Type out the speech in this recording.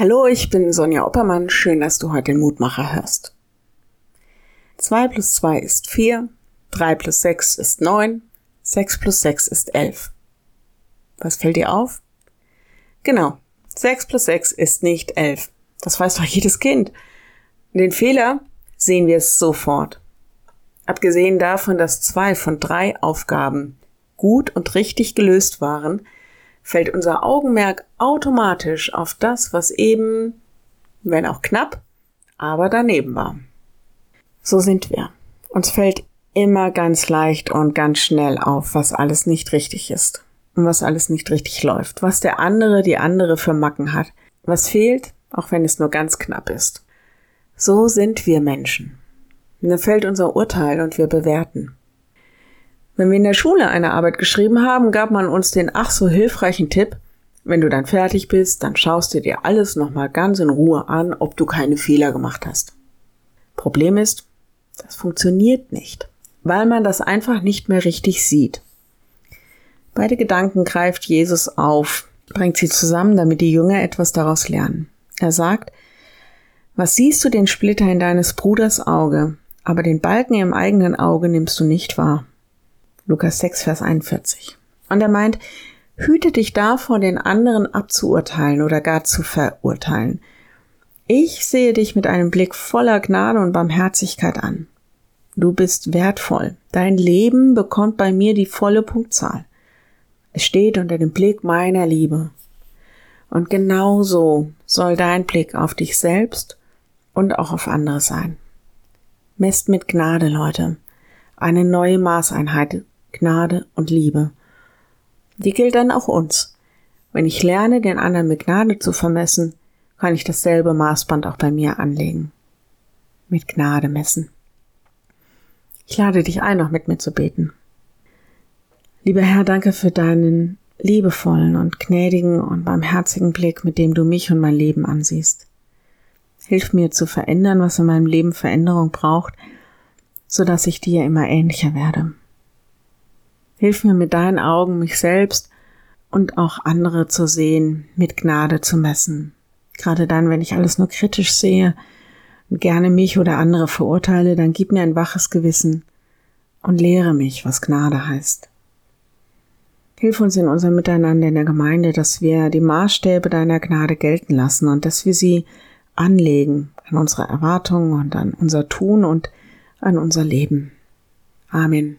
Hallo, ich bin Sonja Oppermann. Schön, dass du heute den Mutmacher hörst. 2 plus 2 ist 4, 3 plus 6 ist 9, 6 plus 6 ist 11. Was fällt dir auf? Genau, 6 plus 6 ist nicht 11. Das weiß doch jedes Kind. Den Fehler sehen wir es sofort. Abgesehen davon, dass zwei von drei Aufgaben gut und richtig gelöst waren, fällt unser Augenmerk automatisch auf das, was eben, wenn auch knapp, aber daneben war. So sind wir. Uns fällt immer ganz leicht und ganz schnell auf, was alles nicht richtig ist und was alles nicht richtig läuft, was der andere, die andere für Macken hat, was fehlt, auch wenn es nur ganz knapp ist. So sind wir Menschen. Dann fällt unser Urteil und wir bewerten. Wenn wir in der Schule eine Arbeit geschrieben haben, gab man uns den ach so hilfreichen Tipp, wenn du dann fertig bist, dann schaust du dir alles nochmal ganz in Ruhe an, ob du keine Fehler gemacht hast. Problem ist, das funktioniert nicht, weil man das einfach nicht mehr richtig sieht. Beide Gedanken greift Jesus auf, bringt sie zusammen, damit die Jünger etwas daraus lernen. Er sagt, was siehst du den Splitter in deines Bruders Auge, aber den Balken im eigenen Auge nimmst du nicht wahr? Lukas 6, Vers 41. Und er meint, hüte dich davor, den anderen abzuurteilen oder gar zu verurteilen. Ich sehe dich mit einem Blick voller Gnade und Barmherzigkeit an. Du bist wertvoll. Dein Leben bekommt bei mir die volle Punktzahl. Es steht unter dem Blick meiner Liebe. Und genau so soll dein Blick auf dich selbst und auch auf andere sein. Messt mit Gnade, Leute. Eine neue Maßeinheit, Gnade und Liebe. Die gilt dann auch uns. Wenn ich lerne, den anderen mit Gnade zu vermessen, kann ich dasselbe Maßband auch bei mir anlegen. Mit Gnade messen. Ich lade dich ein, noch mit mir zu beten. Lieber Herr, danke für deinen liebevollen und gnädigen und barmherzigen Blick, mit dem du mich und mein Leben ansiehst. Hilf mir zu verändern, was in meinem Leben Veränderung braucht, so dass ich dir immer ähnlicher werde. Hilf mir mit deinen Augen, mich selbst und auch andere zu sehen, mit Gnade zu messen. Gerade dann, wenn ich alles nur kritisch sehe und gerne mich oder andere verurteile, dann gib mir ein waches Gewissen und lehre mich, was Gnade heißt. Hilf uns in unserem Miteinander in der Gemeinde, dass wir die Maßstäbe deiner Gnade gelten lassen und dass wir sie anlegen an unsere Erwartungen und an unser Tun und an unser Leben. Amen.